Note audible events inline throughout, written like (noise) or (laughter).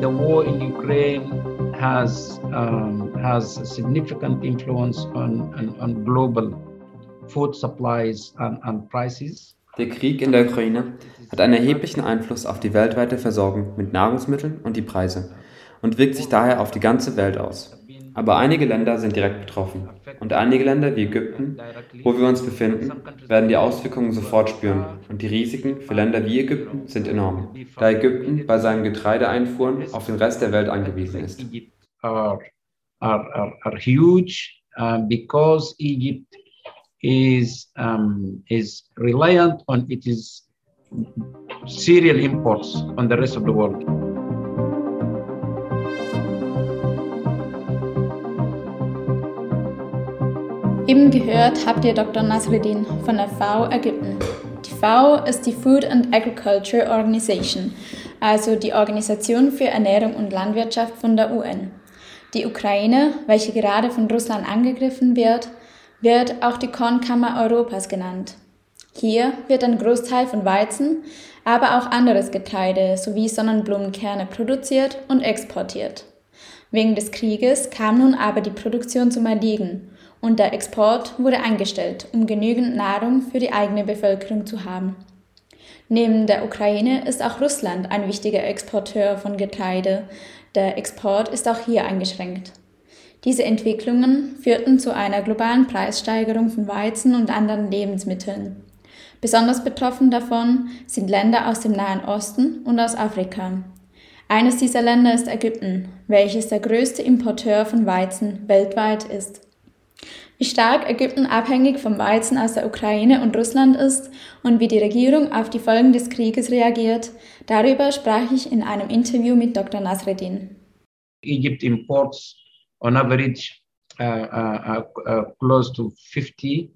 the war in Ukraine has um, has a significant influence on, on, on global food supplies and, and prices. Der Krieg in der Ukraine hat einen erheblichen Einfluss auf die weltweite Versorgung mit Nahrungsmitteln und die Preise und wirkt sich daher auf die ganze Welt aus. Aber einige Länder sind direkt betroffen. Und einige Länder wie Ägypten, wo wir uns befinden, werden die Auswirkungen sofort spüren. Und die Risiken für Länder wie Ägypten sind enorm, da Ägypten bei seinen Getreideeinfuhren auf den Rest der Welt angewiesen ist. Are, are, are, huge uh, because Egypt is, um, is reliant on its cereal imports on the rest of the world. Eben gehört habt ihr Dr. Nasreddin von der FAO Ägypten. Die FAO ist die Food and Agriculture Organization, also die Organisation für Ernährung und Landwirtschaft von der UN. Die Ukraine, welche gerade von Russland angegriffen wird, wird auch die Kornkammer Europas genannt. Hier wird ein Großteil von Weizen, aber auch anderes Getreide sowie Sonnenblumenkerne produziert und exportiert. Wegen des Krieges kam nun aber die Produktion zum Erliegen und der Export wurde eingestellt, um genügend Nahrung für die eigene Bevölkerung zu haben. Neben der Ukraine ist auch Russland ein wichtiger Exporteur von Getreide. Der Export ist auch hier eingeschränkt. Diese Entwicklungen führten zu einer globalen Preissteigerung von Weizen und anderen Lebensmitteln. Besonders betroffen davon sind Länder aus dem Nahen Osten und aus Afrika. Eines dieser Länder ist Ägypten, welches der größte Importeur von Weizen weltweit ist. Wie stark Ägypten abhängig vom Weizen aus der Ukraine und Russland ist und wie die Regierung auf die Folgen des Krieges reagiert, darüber sprach ich in einem Interview mit Dr. Nasreddin. Egypt imports on average uh, uh, uh, close to 50%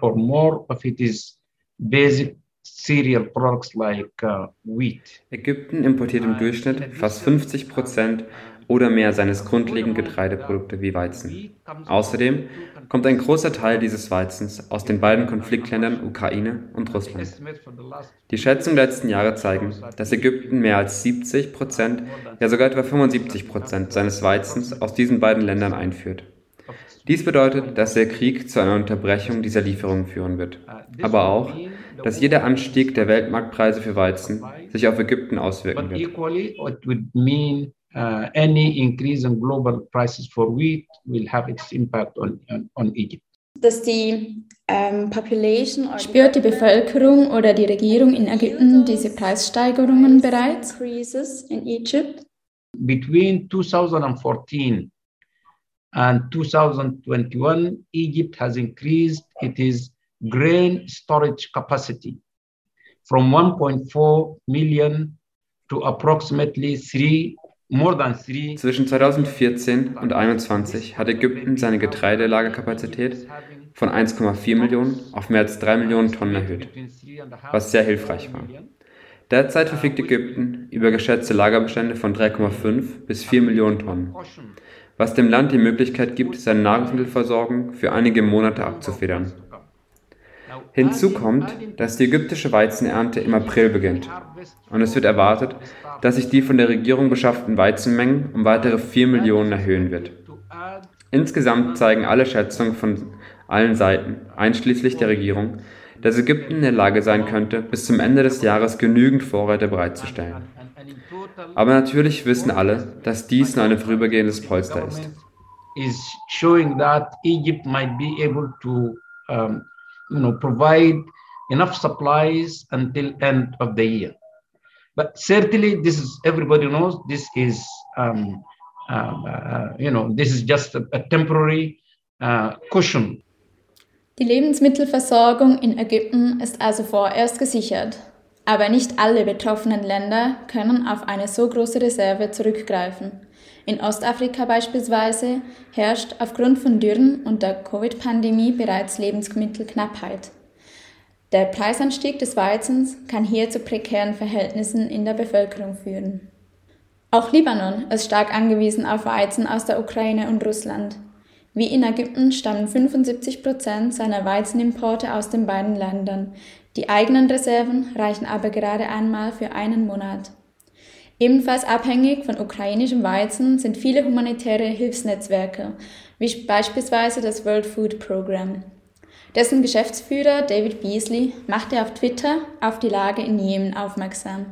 or more of it is basic cereal products like wheat. Ägypten importiert im Durchschnitt fast 50 Prozent oder mehr seines grundlegenden Getreideprodukte wie Weizen. Außerdem kommt ein großer Teil dieses Weizens aus den beiden Konfliktländern Ukraine und Russland. Die Schätzungen der letzten Jahre zeigen, dass Ägypten mehr als 70 Prozent, ja sogar etwa 75 Prozent seines Weizens aus diesen beiden Ländern einführt. Dies bedeutet, dass der Krieg zu einer Unterbrechung dieser Lieferungen führen wird, aber auch, dass jeder Anstieg der Weltmarktpreise für Weizen sich auf Ägypten auswirken wird uh, any increase in global prices for wheat will have its impact on, on, on Egypt. Dass die Population spürt die Bevölkerung oder die Regierung in Ägypten diese Preissteigerungen bereits? In Egypt? Between 2014 and 2021, Egypt has increased its grain storage capacity from 1.4 million to approximately 3 zwischen 2014 und 2021 hat Ägypten seine Getreidelagerkapazität von 1,4 Millionen auf mehr als 3 Millionen Tonnen erhöht, was sehr hilfreich war. Derzeit verfügt Ägypten über geschätzte Lagerbestände von 3,5 bis 4 Millionen Tonnen, was dem Land die Möglichkeit gibt, seine Nahrungsmittelversorgung für einige Monate abzufedern. Hinzu kommt, dass die ägyptische Weizenernte im April beginnt und es wird erwartet, dass sich die von der Regierung beschafften Weizenmengen um weitere 4 Millionen erhöhen wird. Insgesamt zeigen alle Schätzungen von allen Seiten, einschließlich der Regierung, dass Ägypten in der Lage sein könnte, bis zum Ende des Jahres genügend Vorräte bereitzustellen. Aber natürlich wissen alle, dass dies nur ein vorübergehendes Polster ist. You know, provide enough supplies until end of the year. But certainly, this is everybody knows this is um, um, uh, you know this is just a, a temporary uh, cushion. Die Lebensmittelversorgung in Ägypten ist also vorerst gesichert. Aber nicht alle betroffenen Länder können auf eine so große Reserve zurückgreifen. In Ostafrika beispielsweise herrscht aufgrund von Dürren und der Covid-Pandemie bereits Lebensmittelknappheit. Der Preisanstieg des Weizens kann hier zu prekären Verhältnissen in der Bevölkerung führen. Auch Libanon ist stark angewiesen auf Weizen aus der Ukraine und Russland. Wie in Ägypten stammen 75 Prozent seiner Weizenimporte aus den beiden Ländern. Die eigenen Reserven reichen aber gerade einmal für einen Monat. Ebenfalls abhängig von ukrainischem Weizen sind viele humanitäre Hilfsnetzwerke, wie beispielsweise das World Food Program. Dessen Geschäftsführer David Beasley machte auf Twitter auf die Lage in Jemen aufmerksam.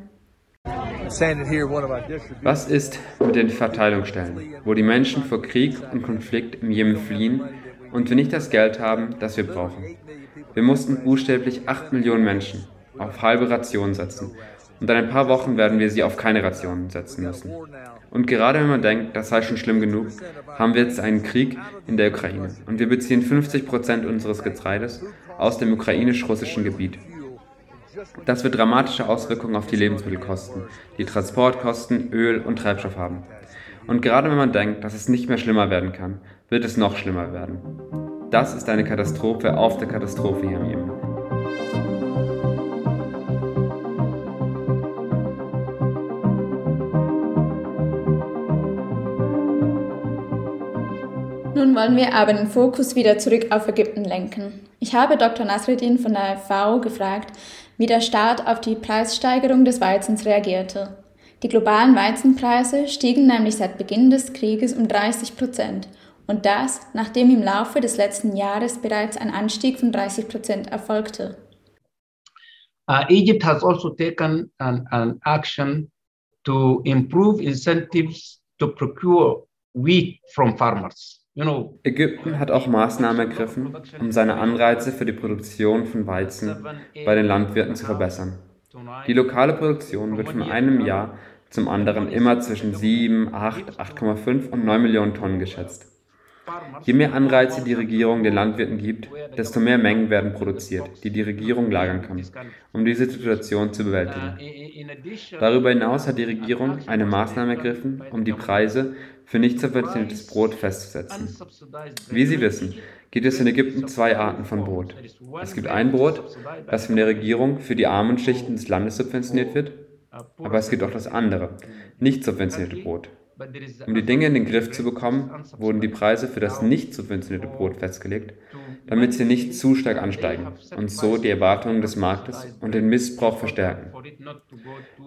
Was ist mit den Verteilungsstellen, wo die Menschen vor Krieg und Konflikt im Jemen fliehen und wir nicht das Geld haben, das wir brauchen? Wir mussten buchstäblich 8 Millionen Menschen auf halbe Rationen setzen und in ein paar Wochen werden wir sie auf keine Rationen setzen müssen. Und gerade wenn man denkt, das sei schon schlimm genug, haben wir jetzt einen Krieg in der Ukraine und wir beziehen 50 Prozent unseres Getreides aus dem ukrainisch-russischen Gebiet. Das wird dramatische Auswirkungen auf die Lebensmittelkosten, die Transportkosten, Öl und Treibstoff haben. Und gerade wenn man denkt, dass es nicht mehr schlimmer werden kann, wird es noch schlimmer werden. Das ist eine Katastrophe auf der Katastrophe hier im Jemen. Nun wollen wir aber den Fokus wieder zurück auf Ägypten lenken. Ich habe Dr. Nasreddin von der FAO gefragt, wie der Staat auf die Preissteigerung des Weizens reagierte. Die globalen Weizenpreise stiegen nämlich seit Beginn des Krieges um 30 Prozent und das, nachdem im Laufe des letzten Jahres bereits ein Anstieg von 30 Prozent erfolgte. Uh, Egypt has also taken an, an action to improve incentives to procure wheat from farmers. Ägypten hat auch Maßnahmen ergriffen, um seine Anreize für die Produktion von Weizen bei den Landwirten zu verbessern. Die lokale Produktion wird von einem Jahr zum anderen immer zwischen 7, 8, 8,5 und 9 Millionen Tonnen geschätzt. Je mehr Anreize die Regierung den Landwirten gibt, desto mehr Mengen werden produziert, die die Regierung lagern kann, um diese Situation zu bewältigen. Darüber hinaus hat die Regierung eine Maßnahme ergriffen, um die Preise für nicht subventioniertes Brot festzusetzen. Wie Sie wissen, gibt es in Ägypten zwei Arten von Brot. Es gibt ein Brot, das von der Regierung für die armen Schichten des Landes subventioniert wird, aber es gibt auch das andere, nicht subventionierte Brot. Um die Dinge in den Griff zu bekommen, wurden die Preise für das nicht subventionierte Brot festgelegt, damit sie nicht zu stark ansteigen und so die Erwartungen des Marktes und den Missbrauch verstärken.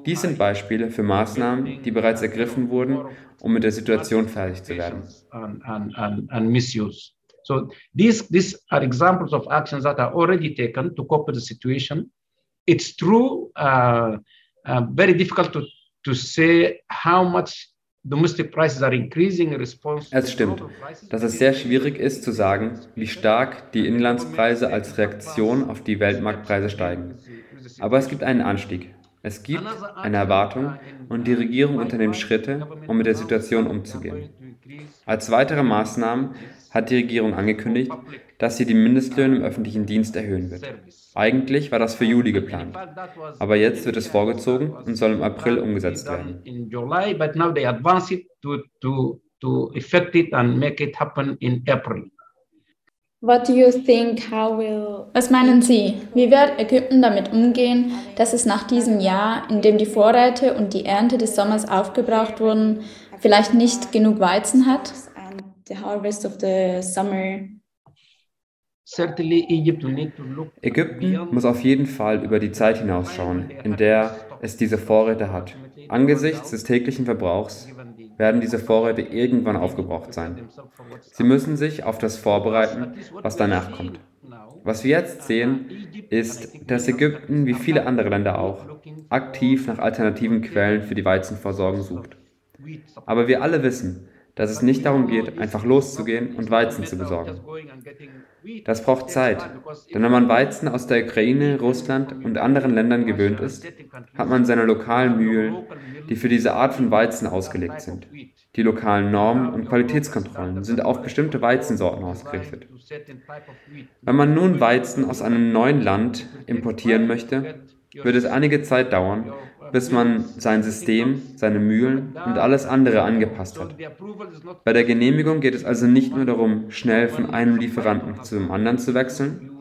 Dies sind Beispiele für Maßnahmen, die bereits ergriffen wurden, um mit der Situation fertig zu werden. So these, these are examples of actions that are already taken to cope with the situation. It's true, uh, uh, very difficult to, to say how much es stimmt, dass es sehr schwierig ist zu sagen, wie stark die Inlandspreise als Reaktion auf die Weltmarktpreise steigen. Aber es gibt einen Anstieg. Es gibt eine Erwartung und die Regierung unternimmt Schritte, um mit der Situation umzugehen. Als weitere Maßnahmen hat die Regierung angekündigt, dass sie die Mindestlöhne im öffentlichen Dienst erhöhen wird. Eigentlich war das für Juli geplant, aber jetzt wird es vorgezogen und soll im April umgesetzt werden. Was meinen Sie? Wie wird Ägypten damit umgehen, dass es nach diesem Jahr, in dem die Vorräte und die Ernte des Sommers aufgebraucht wurden, vielleicht nicht genug Weizen hat? The harvest of the summer Ägypten muss auf jeden Fall über die Zeit hinausschauen, in der es diese Vorräte hat. Angesichts des täglichen Verbrauchs werden diese Vorräte irgendwann aufgebraucht sein. Sie müssen sich auf das vorbereiten, was danach kommt. Was wir jetzt sehen, ist, dass Ägypten, wie viele andere Länder auch, aktiv nach alternativen Quellen für die Weizenversorgung sucht. Aber wir alle wissen, dass es nicht darum geht, einfach loszugehen und Weizen zu besorgen. Das braucht Zeit, denn wenn man Weizen aus der Ukraine, Russland und anderen Ländern gewöhnt ist, hat man seine lokalen Mühlen, die für diese Art von Weizen ausgelegt sind. Die lokalen Normen und Qualitätskontrollen sind auf bestimmte Weizensorten ausgerichtet. Wenn man nun Weizen aus einem neuen Land importieren möchte, wird es einige Zeit dauern, bis man sein System, seine Mühlen und alles andere angepasst hat. Bei der Genehmigung geht es also nicht nur darum, schnell von einem Lieferanten zu dem anderen zu wechseln,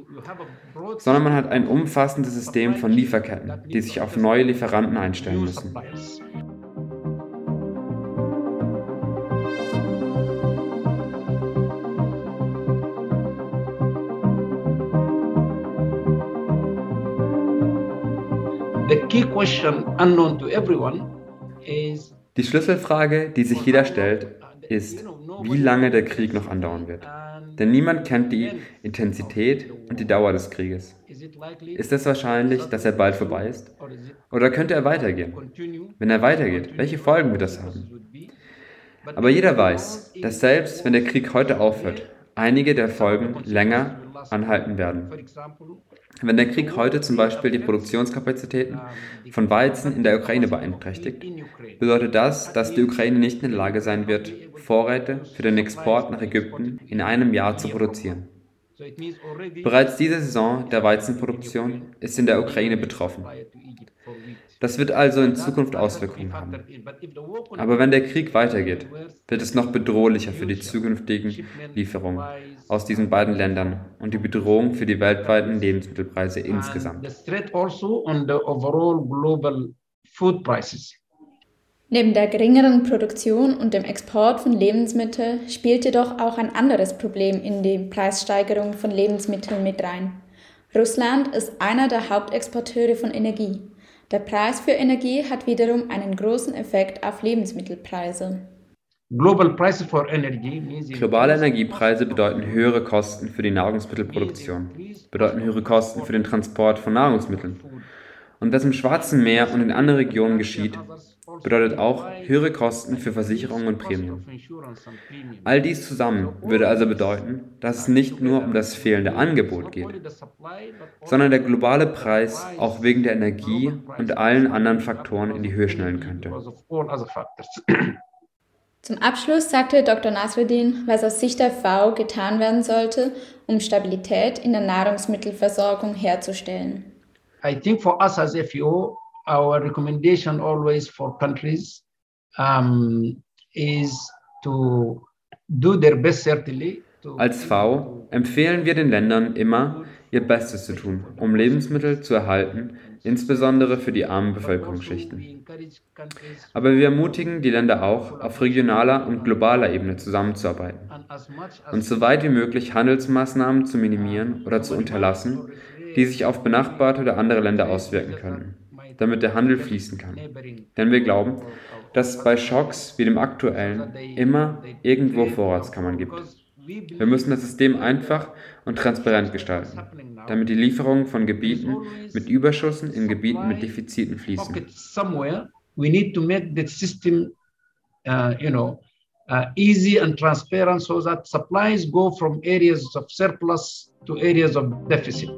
sondern man hat ein umfassendes System von Lieferketten, die sich auf neue Lieferanten einstellen müssen. Die Schlüsselfrage, die sich jeder stellt, ist, wie lange der Krieg noch andauern wird. Denn niemand kennt die Intensität und die Dauer des Krieges. Ist es wahrscheinlich, dass er bald vorbei ist? Oder könnte er weitergehen? Wenn er weitergeht, welche Folgen wird das haben? Aber jeder weiß, dass selbst wenn der Krieg heute aufhört, einige der Folgen länger anhalten werden. Wenn der Krieg heute zum Beispiel die Produktionskapazitäten von Weizen in der Ukraine beeinträchtigt, bedeutet das, dass die Ukraine nicht in der Lage sein wird, Vorräte für den Export nach Ägypten in einem Jahr zu produzieren. Bereits diese Saison der Weizenproduktion ist in der Ukraine betroffen. Das wird also in Zukunft Auswirkungen haben. Aber wenn der Krieg weitergeht, wird es noch bedrohlicher für die zukünftigen Lieferungen aus diesen beiden Ländern und die Bedrohung für die weltweiten Lebensmittelpreise insgesamt. Also Neben der geringeren Produktion und dem Export von Lebensmitteln spielt jedoch auch ein anderes Problem in die Preissteigerung von Lebensmitteln mit rein. Russland ist einer der Hauptexporteure von Energie. Der Preis für Energie hat wiederum einen großen Effekt auf Lebensmittelpreise. Globale Energiepreise bedeuten höhere Kosten für die Nahrungsmittelproduktion, bedeuten höhere Kosten für den Transport von Nahrungsmitteln. Und was im Schwarzen Meer und in anderen Regionen geschieht, bedeutet auch höhere Kosten für Versicherungen und Prämien. All dies zusammen würde also bedeuten, dass es nicht nur um das fehlende Angebot geht, sondern der globale Preis auch wegen der Energie und allen anderen Faktoren in die Höhe schnellen könnte. (clears throat) Zum Abschluss sagte Dr. Nasruddin, was aus Sicht der V getan werden sollte, um Stabilität in der Nahrungsmittelversorgung herzustellen. I think for us as FAO, our recommendation always for countries um, is to do their best certainly. Als V empfehlen wir den Ländern immer, ihr Bestes zu tun, um Lebensmittel zu erhalten, insbesondere für die armen Bevölkerungsschichten. Aber wir ermutigen die Länder auch, auf regionaler und globaler Ebene zusammenzuarbeiten und so weit wie möglich Handelsmaßnahmen zu minimieren oder zu unterlassen, die sich auf benachbarte oder andere Länder auswirken können damit der Handel fließen kann. Denn wir glauben, dass es bei Schocks wie dem aktuellen immer irgendwo Vorratskammern gibt. Wir müssen das System einfach und transparent gestalten, damit die Lieferungen von Gebieten mit Überschüssen in Gebieten mit Defiziten fließen. We need to make the system, uh, you know, uh, easy and transparent so that supplies go from areas of surplus to areas of deficit.